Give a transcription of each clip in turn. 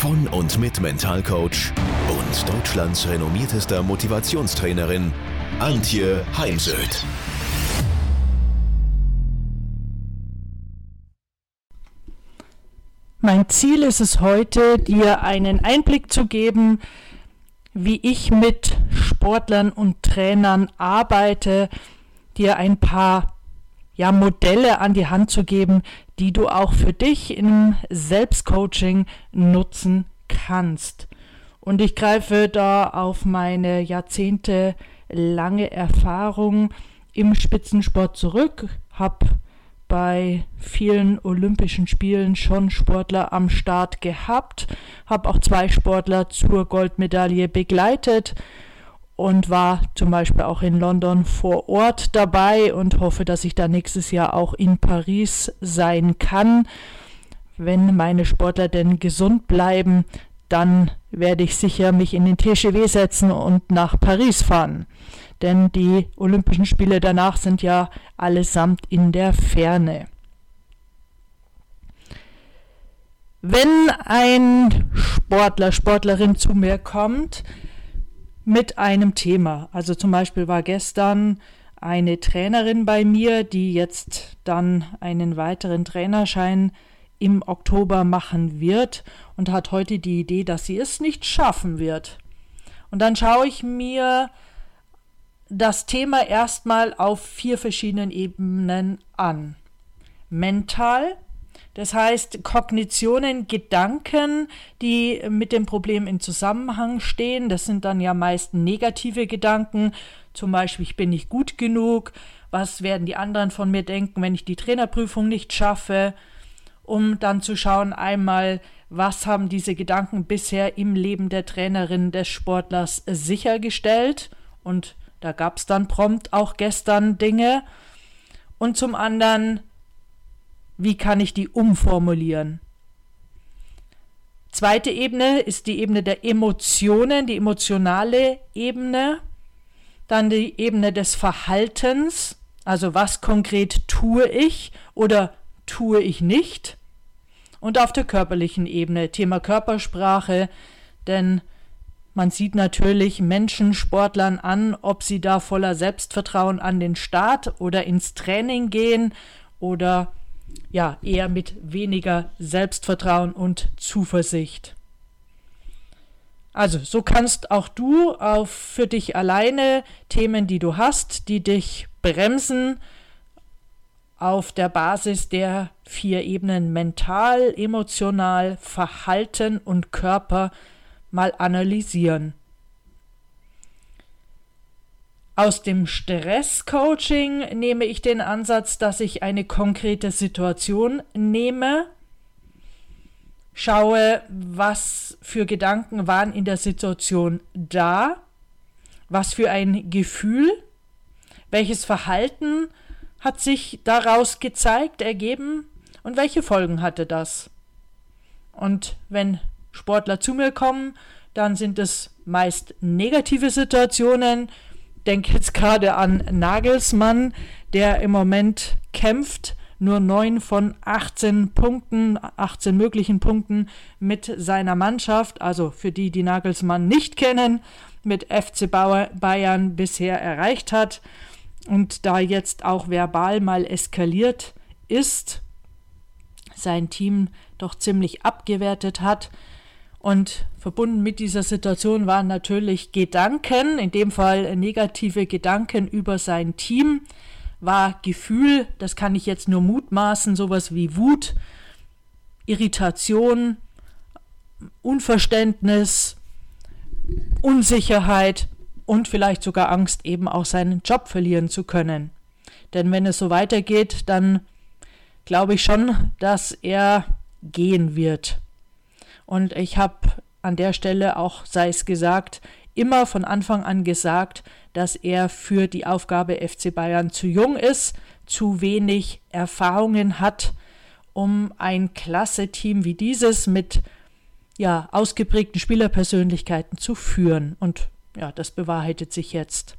von und mit Mentalcoach und Deutschlands renommiertester Motivationstrainerin Antje Heimsöth. Mein Ziel ist es heute, dir einen Einblick zu geben, wie ich mit Sportlern und Trainern arbeite, dir ein paar ja, Modelle an die Hand zu geben, die du auch für dich im Selbstcoaching nutzen kannst. Und ich greife da auf meine jahrzehntelange Erfahrung im Spitzensport zurück, habe bei vielen Olympischen Spielen schon Sportler am Start gehabt, habe auch zwei Sportler zur Goldmedaille begleitet und war zum Beispiel auch in London vor Ort dabei und hoffe, dass ich da nächstes Jahr auch in Paris sein kann. Wenn meine Sportler denn gesund bleiben, dann werde ich sicher mich in den TGW setzen und nach Paris fahren. Denn die Olympischen Spiele danach sind ja allesamt in der Ferne. Wenn ein Sportler, Sportlerin zu mir kommt, mit einem Thema. Also zum Beispiel war gestern eine Trainerin bei mir, die jetzt dann einen weiteren Trainerschein im Oktober machen wird und hat heute die Idee, dass sie es nicht schaffen wird. Und dann schaue ich mir das Thema erstmal auf vier verschiedenen Ebenen an. Mental, das heißt, Kognitionen, Gedanken, die mit dem Problem in Zusammenhang stehen, das sind dann ja meist negative Gedanken, zum Beispiel, ich bin nicht gut genug, was werden die anderen von mir denken, wenn ich die Trainerprüfung nicht schaffe, um dann zu schauen, einmal, was haben diese Gedanken bisher im Leben der Trainerin des Sportlers sichergestellt? Und da gab es dann prompt auch gestern Dinge. Und zum anderen, wie kann ich die umformulieren? Zweite Ebene ist die Ebene der Emotionen, die emotionale Ebene. Dann die Ebene des Verhaltens, also was konkret tue ich oder tue ich nicht. Und auf der körperlichen Ebene, Thema Körpersprache, denn man sieht natürlich Menschen, Sportlern an, ob sie da voller Selbstvertrauen an den Start oder ins Training gehen oder ja, eher mit weniger Selbstvertrauen und Zuversicht. Also, so kannst auch du auf für dich alleine Themen, die du hast, die dich bremsen, auf der Basis der vier Ebenen mental, emotional, Verhalten und Körper mal analysieren. Aus dem Stresscoaching nehme ich den Ansatz, dass ich eine konkrete Situation nehme, schaue, was für Gedanken waren in der Situation da, was für ein Gefühl, welches Verhalten hat sich daraus gezeigt, ergeben und welche Folgen hatte das. Und wenn Sportler zu mir kommen, dann sind es meist negative Situationen, denke jetzt gerade an Nagelsmann, der im Moment kämpft, nur neun von 18 Punkten, 18 möglichen Punkten mit seiner Mannschaft, also für die, die Nagelsmann nicht kennen, mit FC Bayern bisher erreicht hat. Und da jetzt auch verbal mal eskaliert ist, sein Team doch ziemlich abgewertet hat, und verbunden mit dieser Situation waren natürlich Gedanken, in dem Fall negative Gedanken über sein Team, war Gefühl, das kann ich jetzt nur mutmaßen, sowas wie Wut, Irritation, Unverständnis, Unsicherheit und vielleicht sogar Angst, eben auch seinen Job verlieren zu können. Denn wenn es so weitergeht, dann glaube ich schon, dass er gehen wird. Und ich habe an der Stelle auch, sei es gesagt, immer von Anfang an gesagt, dass er für die Aufgabe FC Bayern zu jung ist, zu wenig Erfahrungen hat, um ein klasse Team wie dieses mit ja, ausgeprägten Spielerpersönlichkeiten zu führen. Und ja, das bewahrheitet sich jetzt.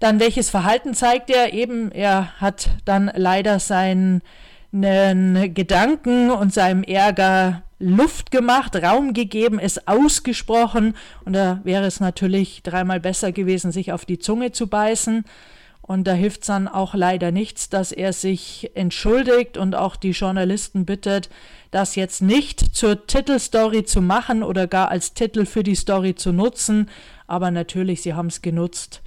Dann welches Verhalten zeigt er? Eben, er hat dann leider seinen Gedanken und seinem Ärger Luft gemacht, Raum gegeben, es ausgesprochen und da wäre es natürlich dreimal besser gewesen, sich auf die Zunge zu beißen. Und da hilft es dann auch leider nichts, dass er sich entschuldigt und auch die Journalisten bittet, das jetzt nicht zur Titelstory zu machen oder gar als Titel für die Story zu nutzen. Aber natürlich, sie haben es genutzt.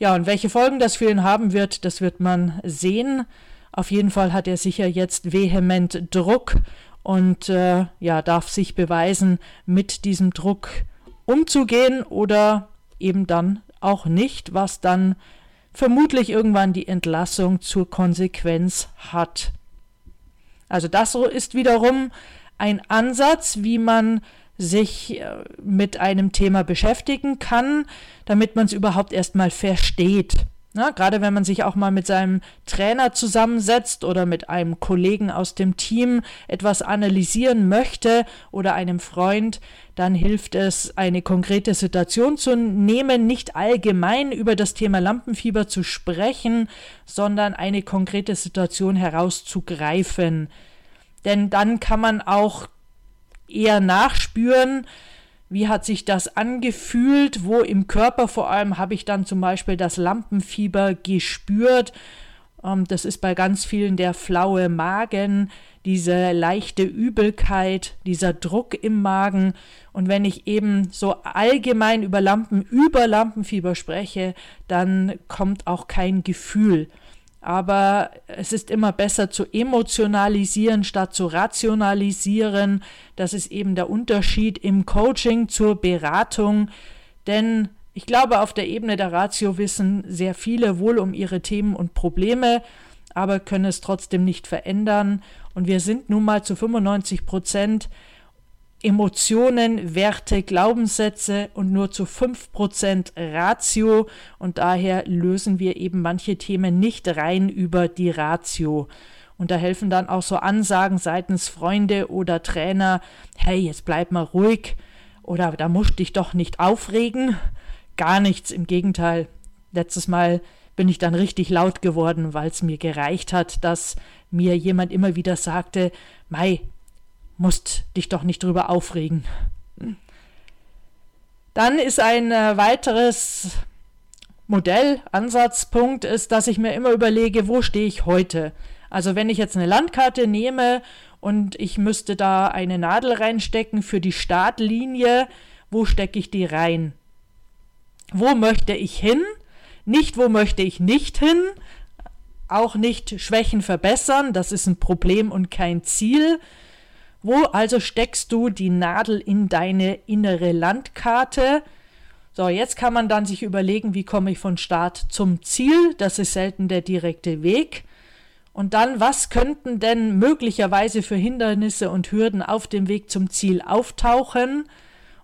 Ja, und welche Folgen das für ihn haben wird, das wird man sehen. Auf jeden Fall hat er sicher jetzt vehement Druck und äh, ja, darf sich beweisen, mit diesem Druck umzugehen oder eben dann auch nicht, was dann vermutlich irgendwann die Entlassung zur Konsequenz hat. Also das ist wiederum ein Ansatz, wie man sich äh, mit einem Thema beschäftigen kann, damit man es überhaupt erstmal versteht. Na, gerade wenn man sich auch mal mit seinem Trainer zusammensetzt oder mit einem Kollegen aus dem Team etwas analysieren möchte oder einem Freund, dann hilft es, eine konkrete Situation zu nehmen, nicht allgemein über das Thema Lampenfieber zu sprechen, sondern eine konkrete Situation herauszugreifen. Denn dann kann man auch eher nachspüren, wie hat sich das angefühlt? Wo im Körper vor allem habe ich dann zum Beispiel das Lampenfieber gespürt? Ähm, das ist bei ganz vielen der flaue Magen, diese leichte Übelkeit, dieser Druck im Magen. Und wenn ich eben so allgemein über Lampen, über Lampenfieber spreche, dann kommt auch kein Gefühl aber es ist immer besser zu emotionalisieren statt zu rationalisieren. Das ist eben der Unterschied im Coaching zur Beratung, denn ich glaube, auf der Ebene der Ratio wissen sehr viele wohl um ihre Themen und Probleme, aber können es trotzdem nicht verändern. Und wir sind nun mal zu 95 Prozent Emotionen, Werte, Glaubenssätze und nur zu 5% Ratio und daher lösen wir eben manche Themen nicht rein über die Ratio. Und da helfen dann auch so Ansagen seitens Freunde oder Trainer, hey, jetzt bleib mal ruhig oder da musst dich doch nicht aufregen. Gar nichts, im Gegenteil. Letztes Mal bin ich dann richtig laut geworden, weil es mir gereicht hat, dass mir jemand immer wieder sagte, Mai, musst dich doch nicht drüber aufregen. Dann ist ein äh, weiteres Modell, Ansatzpunkt ist, dass ich mir immer überlege, wo stehe ich heute? Also wenn ich jetzt eine Landkarte nehme und ich müsste da eine Nadel reinstecken für die Startlinie, wo stecke ich die rein? Wo möchte ich hin? Nicht, wo möchte ich nicht hin? Auch nicht Schwächen verbessern, das ist ein Problem und kein Ziel, wo also steckst du die Nadel in deine innere Landkarte? So, jetzt kann man dann sich überlegen, wie komme ich von Start zum Ziel? Das ist selten der direkte Weg. Und dann, was könnten denn möglicherweise für Hindernisse und Hürden auf dem Weg zum Ziel auftauchen?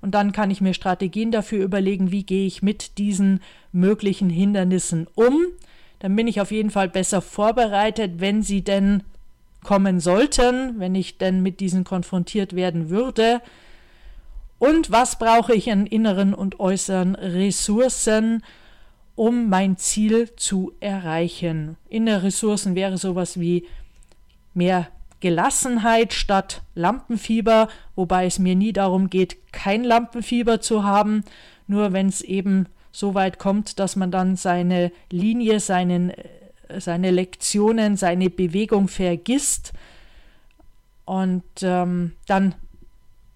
Und dann kann ich mir Strategien dafür überlegen, wie gehe ich mit diesen möglichen Hindernissen um. Dann bin ich auf jeden Fall besser vorbereitet, wenn sie denn kommen sollten, wenn ich denn mit diesen konfrontiert werden würde. Und was brauche ich an inneren und äußeren Ressourcen, um mein Ziel zu erreichen? Innere Ressourcen wäre sowas wie mehr Gelassenheit statt Lampenfieber, wobei es mir nie darum geht, kein Lampenfieber zu haben, nur wenn es eben so weit kommt, dass man dann seine Linie, seinen seine Lektionen, seine Bewegung vergisst. Und ähm, dann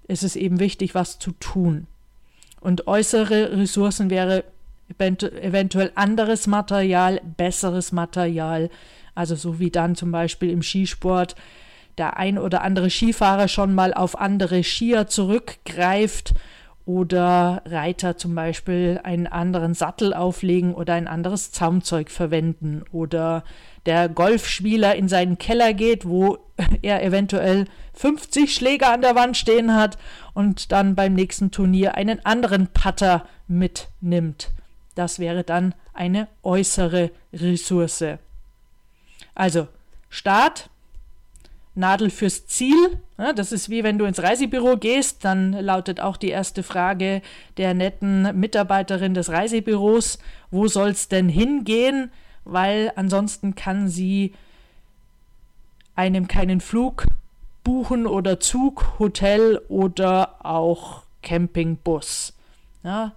ist es eben wichtig, was zu tun. Und äußere Ressourcen wäre eventuell anderes Material, besseres Material. Also so wie dann zum Beispiel im Skisport der ein oder andere Skifahrer schon mal auf andere Skier zurückgreift oder Reiter zum Beispiel einen anderen Sattel auflegen oder ein anderes Zaumzeug verwenden oder der Golfspieler in seinen Keller geht, wo er eventuell 50 Schläger an der Wand stehen hat und dann beim nächsten Turnier einen anderen Putter mitnimmt. Das wäre dann eine äußere Ressource. Also Start, Nadel fürs Ziel. Das ist wie wenn du ins Reisebüro gehst, dann lautet auch die erste Frage der netten Mitarbeiterin des Reisebüros, wo soll es denn hingehen? Weil ansonsten kann sie einem keinen Flug buchen oder Zug, Hotel oder auch Campingbus. Ja,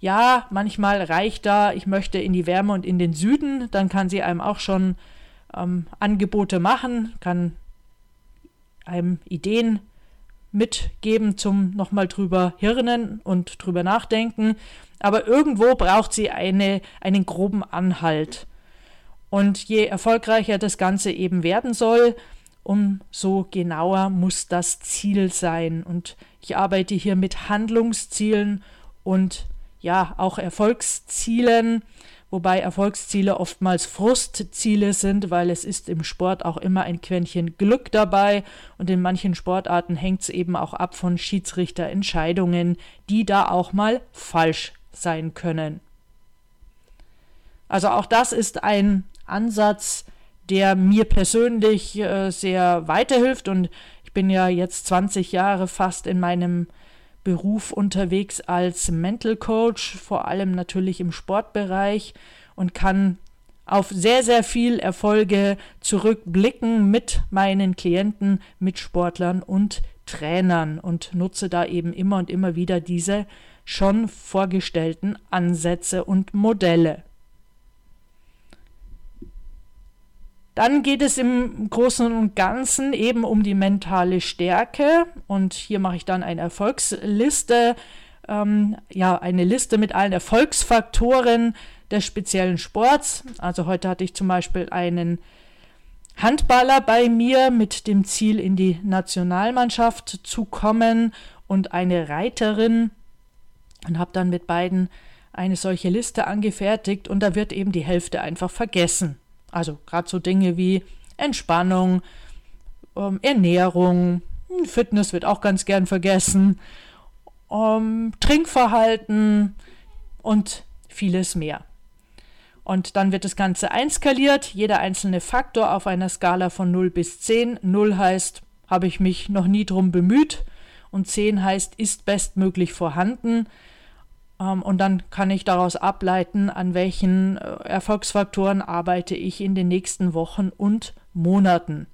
ja, manchmal reicht da, ich möchte in die Wärme und in den Süden, dann kann sie einem auch schon ähm, Angebote machen, kann einem Ideen mitgeben zum nochmal drüber hirnen und drüber nachdenken. Aber irgendwo braucht sie eine, einen groben Anhalt. Und je erfolgreicher das Ganze eben werden soll, umso genauer muss das Ziel sein. Und ich arbeite hier mit Handlungszielen und ja, auch Erfolgszielen wobei Erfolgsziele oftmals Frustziele sind, weil es ist im Sport auch immer ein Quäntchen Glück dabei und in manchen Sportarten hängt es eben auch ab von Schiedsrichterentscheidungen, die da auch mal falsch sein können. Also auch das ist ein Ansatz, der mir persönlich äh, sehr weiterhilft und ich bin ja jetzt 20 Jahre fast in meinem Beruf unterwegs als Mental Coach, vor allem natürlich im Sportbereich und kann auf sehr, sehr viel Erfolge zurückblicken mit meinen Klienten, mit Sportlern und Trainern und nutze da eben immer und immer wieder diese schon vorgestellten Ansätze und Modelle. Dann geht es im Großen und Ganzen eben um die mentale Stärke. Und hier mache ich dann eine Erfolgsliste, ähm, ja, eine Liste mit allen Erfolgsfaktoren des speziellen Sports. Also heute hatte ich zum Beispiel einen Handballer bei mir mit dem Ziel, in die Nationalmannschaft zu kommen und eine Reiterin und habe dann mit beiden eine solche Liste angefertigt und da wird eben die Hälfte einfach vergessen. Also gerade so Dinge wie Entspannung, ähm, Ernährung, hm, Fitness wird auch ganz gern vergessen, ähm, Trinkverhalten und vieles mehr. Und dann wird das Ganze einskaliert, jeder einzelne Faktor auf einer Skala von 0 bis 10. 0 heißt, habe ich mich noch nie drum bemüht und 10 heißt, ist bestmöglich vorhanden. Ähm, und dann kann ich daraus ableiten, an welchen äh, Erfolgsfaktoren arbeite ich in den nächsten Wochen und Monaten.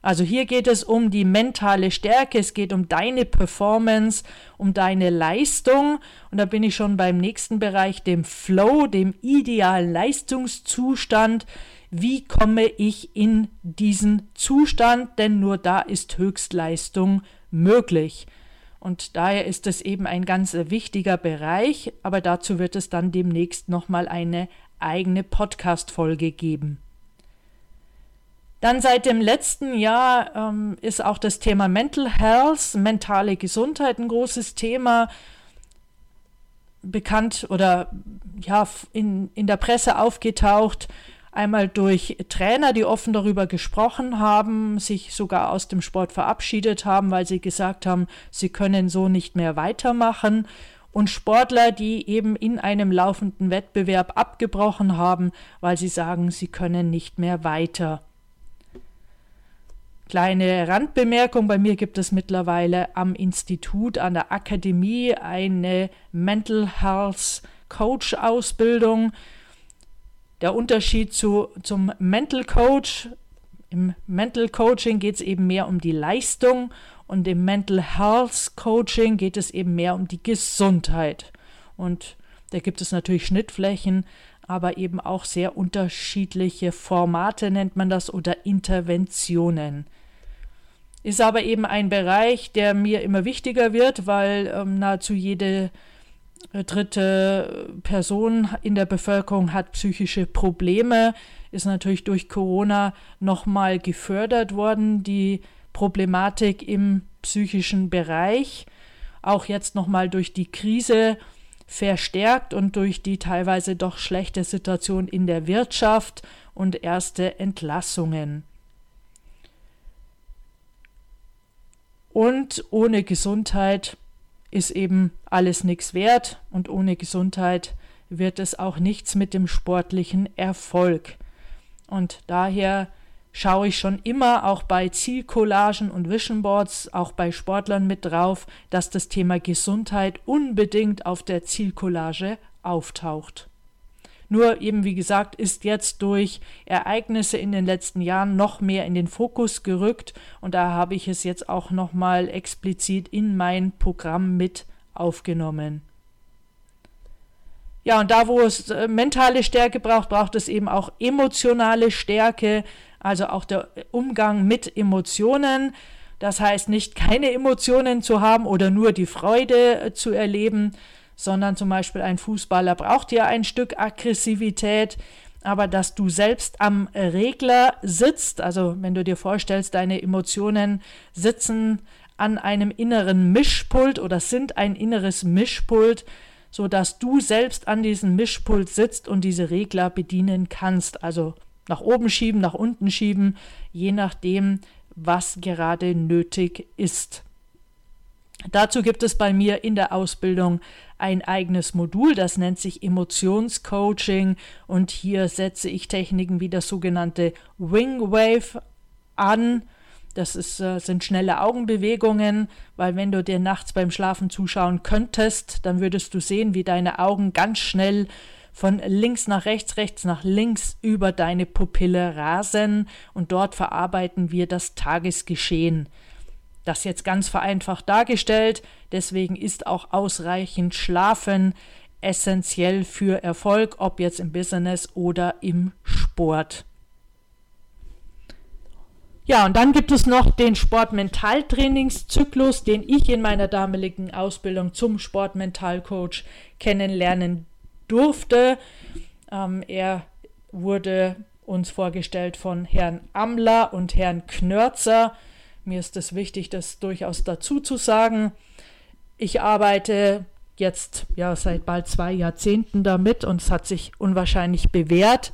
Also hier geht es um die mentale Stärke, es geht um deine Performance, um deine Leistung. Und da bin ich schon beim nächsten Bereich, dem Flow, dem idealen Leistungszustand. Wie komme ich in diesen Zustand? Denn nur da ist Höchstleistung möglich. Und daher ist es eben ein ganz wichtiger Bereich, aber dazu wird es dann demnächst nochmal eine eigene Podcast-Folge geben. Dann seit dem letzten Jahr ähm, ist auch das Thema Mental Health, mentale Gesundheit ein großes Thema bekannt oder ja in, in der Presse aufgetaucht. Einmal durch Trainer, die offen darüber gesprochen haben, sich sogar aus dem Sport verabschiedet haben, weil sie gesagt haben, sie können so nicht mehr weitermachen. Und Sportler, die eben in einem laufenden Wettbewerb abgebrochen haben, weil sie sagen, sie können nicht mehr weiter. Kleine Randbemerkung, bei mir gibt es mittlerweile am Institut, an der Akademie eine Mental Health Coach Ausbildung. Der Unterschied zu, zum Mental Coach, im Mental Coaching geht es eben mehr um die Leistung und im Mental Health Coaching geht es eben mehr um die Gesundheit. Und da gibt es natürlich Schnittflächen, aber eben auch sehr unterschiedliche Formate nennt man das oder Interventionen. Ist aber eben ein Bereich, der mir immer wichtiger wird, weil ähm, nahezu jede dritte Person in der Bevölkerung hat psychische Probleme, ist natürlich durch Corona nochmal gefördert worden, die Problematik im psychischen Bereich. auch jetzt nochmal durch die Krise verstärkt und durch die teilweise doch schlechte Situation in der Wirtschaft und erste Entlassungen. Und ohne Gesundheit ist eben alles nichts wert und ohne Gesundheit wird es auch nichts mit dem sportlichen Erfolg. Und daher schaue ich schon immer auch bei Zielcollagen und Vision Boards, auch bei Sportlern mit drauf, dass das Thema Gesundheit unbedingt auf der Zielcollage auftaucht. Nur eben wie gesagt ist jetzt durch Ereignisse in den letzten Jahren noch mehr in den Fokus gerückt und da habe ich es jetzt auch noch mal explizit in mein Programm mit aufgenommen. Ja, und da, wo es äh, mentale Stärke braucht, braucht es eben auch emotionale Stärke, also auch der Umgang mit Emotionen. Das heißt nicht keine Emotionen zu haben oder nur die Freude äh, zu erleben, sondern zum Beispiel ein Fußballer braucht ja ein Stück Aggressivität, aber dass du selbst am Regler sitzt, also wenn du dir vorstellst, deine Emotionen sitzen an einem inneren Mischpult oder sind ein inneres Mischpult, so dass du selbst an diesem Mischpult sitzt und diese Regler bedienen kannst. Also nach oben schieben, nach unten schieben, je nachdem, was gerade nötig ist. Dazu gibt es bei mir in der Ausbildung ein eigenes Modul, das nennt sich Emotionscoaching. Und hier setze ich Techniken wie das sogenannte Wing Wave an. Das ist, äh, sind schnelle Augenbewegungen, weil wenn du dir nachts beim Schlafen zuschauen könntest, dann würdest du sehen, wie deine Augen ganz schnell von links nach rechts, rechts nach links über deine Pupille rasen. Und dort verarbeiten wir das Tagesgeschehen. Das jetzt ganz vereinfacht dargestellt, deswegen ist auch ausreichend Schlafen essentiell für Erfolg, ob jetzt im Business oder im Sport. Ja, und dann gibt es noch den Sportmentaltrainingszyklus, den ich in meiner damaligen Ausbildung zum Sportmentalcoach kennenlernen durfte. Ähm, er wurde uns vorgestellt von Herrn Amler und Herrn Knörzer. Mir ist es wichtig, das durchaus dazu zu sagen. Ich arbeite jetzt ja seit bald zwei Jahrzehnten damit und es hat sich unwahrscheinlich bewährt.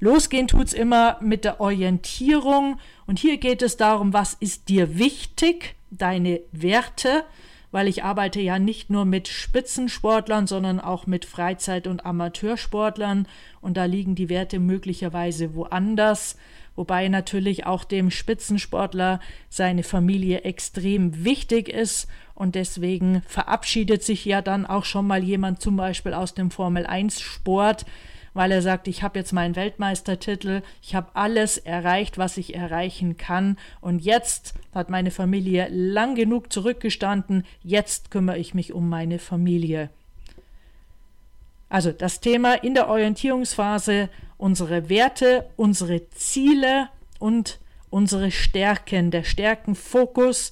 Losgehen tut es immer mit der Orientierung und hier geht es darum, was ist dir wichtig, deine Werte, weil ich arbeite ja nicht nur mit Spitzensportlern, sondern auch mit Freizeit- und Amateursportlern und da liegen die Werte möglicherweise woanders, wobei natürlich auch dem Spitzensportler seine Familie extrem wichtig ist und deswegen verabschiedet sich ja dann auch schon mal jemand zum Beispiel aus dem Formel 1 Sport, weil er sagt, ich habe jetzt meinen Weltmeistertitel, ich habe alles erreicht, was ich erreichen kann und jetzt hat meine Familie lang genug zurückgestanden, jetzt kümmere ich mich um meine Familie. Also das Thema in der Orientierungsphase, unsere Werte, unsere Ziele und unsere Stärken, der Stärkenfokus.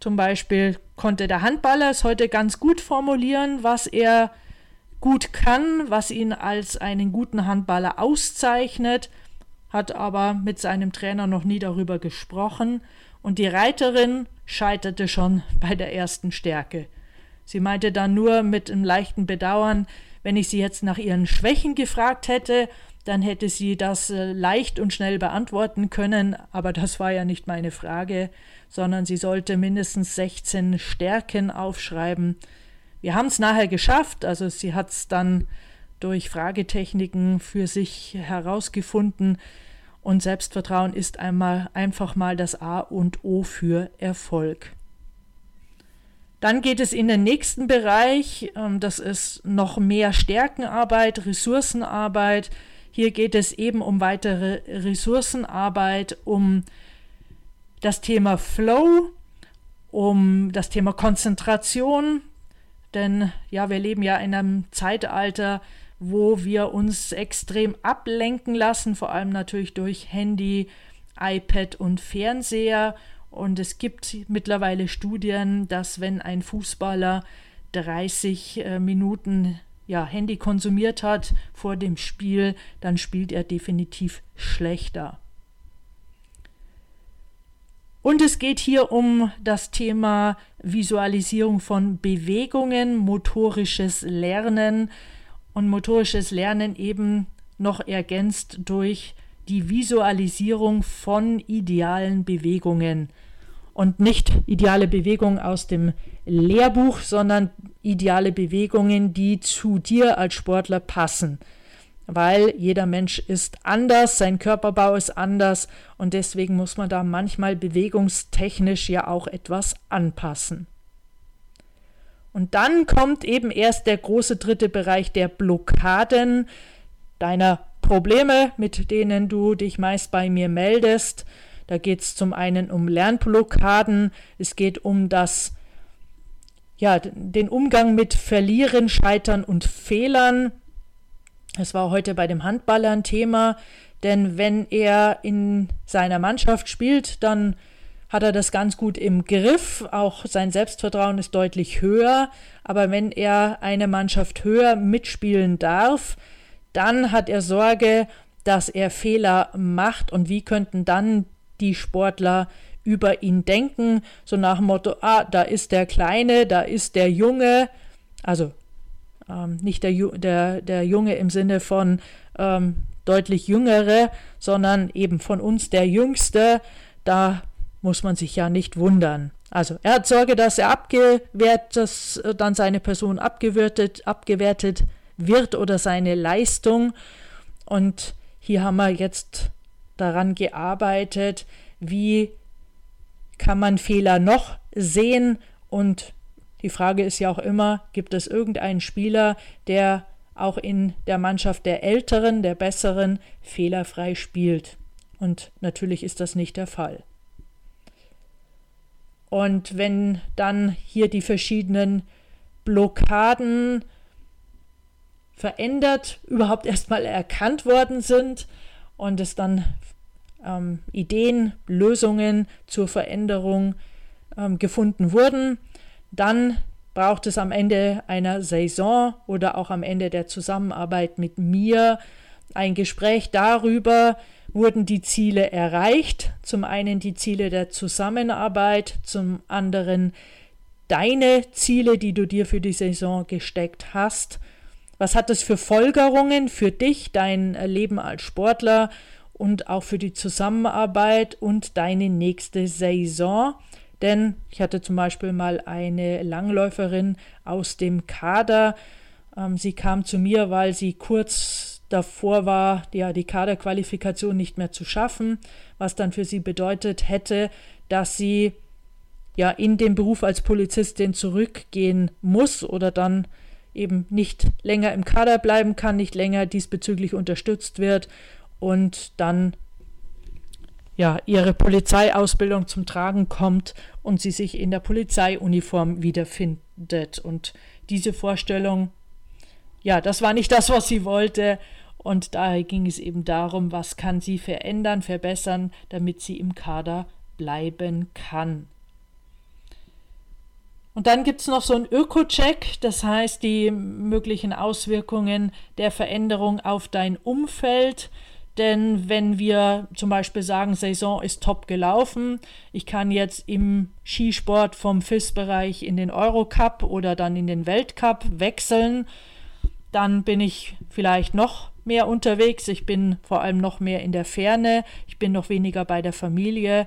Zum Beispiel konnte der Handballer es heute ganz gut formulieren, was er gut kann, was ihn als einen guten Handballer auszeichnet, hat aber mit seinem Trainer noch nie darüber gesprochen und die Reiterin scheiterte schon bei der ersten Stärke. Sie meinte dann nur mit einem leichten Bedauern, wenn ich sie jetzt nach ihren Schwächen gefragt hätte, dann hätte sie das äh, leicht und schnell beantworten können, aber das war ja nicht meine Frage, sondern sie sollte mindestens 16 Stärken aufschreiben, wir haben es nachher geschafft, also sie hat es dann durch Fragetechniken für sich herausgefunden. Und Selbstvertrauen ist einmal einfach mal das A und O für Erfolg. Dann geht es in den nächsten Bereich, ähm, das ist noch mehr Stärkenarbeit, Ressourcenarbeit. Hier geht es eben um weitere Ressourcenarbeit, um das Thema Flow, um das Thema Konzentration, denn ja, wir leben ja in einem Zeitalter, wo wir uns extrem ablenken lassen, vor allem natürlich durch Handy, iPad und Fernseher. Und es gibt mittlerweile Studien, dass wenn ein Fußballer 30 äh, Minuten ja, Handy konsumiert hat vor dem Spiel, dann spielt er definitiv schlechter. Und es geht hier um das Thema Visualisierung von Bewegungen, motorisches Lernen und motorisches Lernen eben noch ergänzt durch die Visualisierung von idealen Bewegungen. Und nicht ideale Bewegungen aus dem Lehrbuch, sondern ideale Bewegungen, die zu dir als Sportler passen weil jeder Mensch ist anders, sein Körperbau ist anders und deswegen muss man da manchmal bewegungstechnisch ja auch etwas anpassen. Und dann kommt eben erst der große dritte Bereich der Blockaden, deiner Probleme, mit denen du dich meist bei mir meldest. Da geht es zum einen um Lernblockaden, es geht um das ja, den Umgang mit Verlieren, Scheitern und Fehlern, es war heute bei dem Handballer ein Thema, denn wenn er in seiner Mannschaft spielt, dann hat er das ganz gut im Griff. Auch sein Selbstvertrauen ist deutlich höher. Aber wenn er eine Mannschaft höher mitspielen darf, dann hat er Sorge, dass er Fehler macht. Und wie könnten dann die Sportler über ihn denken? So nach dem Motto, ah, da ist der Kleine, da ist der Junge. Also ähm, nicht der, der, der Junge im Sinne von ähm, deutlich jüngere, sondern eben von uns der Jüngste. Da muss man sich ja nicht wundern. Also er hat Sorge, dass er abgewertet, dass äh, dann seine Person abgewertet, abgewertet wird oder seine Leistung. Und hier haben wir jetzt daran gearbeitet, wie kann man Fehler noch sehen und die Frage ist ja auch immer, gibt es irgendeinen Spieler, der auch in der Mannschaft der Älteren, der Besseren fehlerfrei spielt? Und natürlich ist das nicht der Fall. Und wenn dann hier die verschiedenen Blockaden verändert, überhaupt erstmal erkannt worden sind und es dann ähm, Ideen, Lösungen zur Veränderung ähm, gefunden wurden, dann braucht es am Ende einer Saison oder auch am Ende der Zusammenarbeit mit mir ein Gespräch darüber, wurden die Ziele erreicht. Zum einen die Ziele der Zusammenarbeit, zum anderen deine Ziele, die du dir für die Saison gesteckt hast. Was hat es für Folgerungen für dich, dein Leben als Sportler und auch für die Zusammenarbeit und deine nächste Saison? Denn ich hatte zum Beispiel mal eine Langläuferin aus dem Kader. Ähm, sie kam zu mir, weil sie kurz davor war, ja, die Kaderqualifikation nicht mehr zu schaffen, was dann für sie bedeutet hätte, dass sie ja in den Beruf als Polizistin zurückgehen muss oder dann eben nicht länger im Kader bleiben kann, nicht länger diesbezüglich unterstützt wird und dann ja, ihre Polizeiausbildung zum Tragen kommt und sie sich in der Polizeiuniform wiederfindet. Und diese Vorstellung, ja, das war nicht das, was sie wollte. Und daher ging es eben darum, was kann sie verändern, verbessern, damit sie im Kader bleiben kann. Und dann gibt es noch so einen Öko-Check, das heißt die möglichen Auswirkungen der Veränderung auf dein Umfeld. Denn wenn wir zum Beispiel sagen, Saison ist top gelaufen, ich kann jetzt im Skisport vom FIS-Bereich in den Eurocup oder dann in den Weltcup wechseln, dann bin ich vielleicht noch mehr unterwegs. Ich bin vor allem noch mehr in der Ferne. Ich bin noch weniger bei der Familie.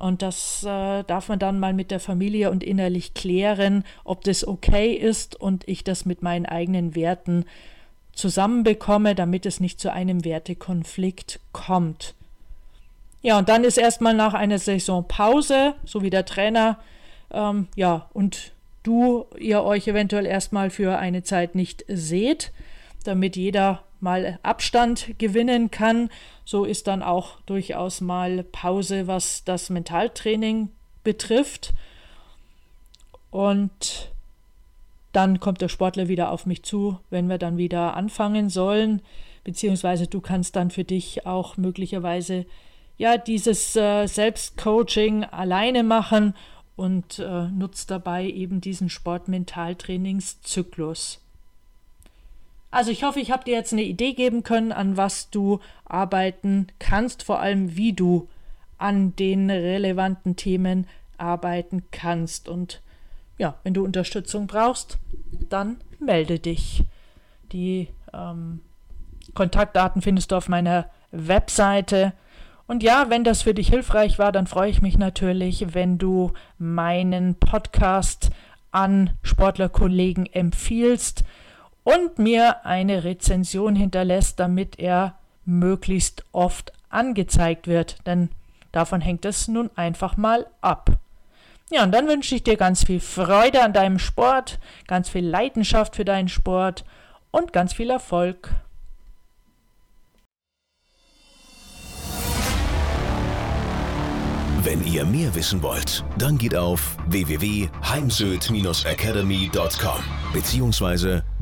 Und das äh, darf man dann mal mit der Familie und innerlich klären, ob das okay ist und ich das mit meinen eigenen Werten zusammenbekomme, damit es nicht zu einem Wertekonflikt kommt. Ja, und dann ist erstmal nach einer Saison Pause, so wie der Trainer, ähm, ja, und du, ihr euch eventuell erstmal für eine Zeit nicht seht, damit jeder mal Abstand gewinnen kann. So ist dann auch durchaus mal Pause, was das Mentaltraining betrifft. Und dann kommt der Sportler wieder auf mich zu, wenn wir dann wieder anfangen sollen, beziehungsweise du kannst dann für dich auch möglicherweise ja dieses äh, Selbstcoaching alleine machen und äh, nutzt dabei eben diesen Sportmentaltrainingszyklus. Also ich hoffe, ich habe dir jetzt eine Idee geben können, an was du arbeiten kannst, vor allem wie du an den relevanten Themen arbeiten kannst. Und ja, wenn du Unterstützung brauchst, dann melde dich. Die ähm, Kontaktdaten findest du auf meiner Webseite. Und ja, wenn das für dich hilfreich war, dann freue ich mich natürlich, wenn du meinen Podcast an Sportlerkollegen empfiehlst und mir eine Rezension hinterlässt, damit er möglichst oft angezeigt wird. Denn davon hängt es nun einfach mal ab. Ja, und dann wünsche ich dir ganz viel Freude an deinem Sport, ganz viel Leidenschaft für deinen Sport und ganz viel Erfolg. Wenn ihr mehr wissen wollt, dann geht auf www.heimsöd-academy.com bzw.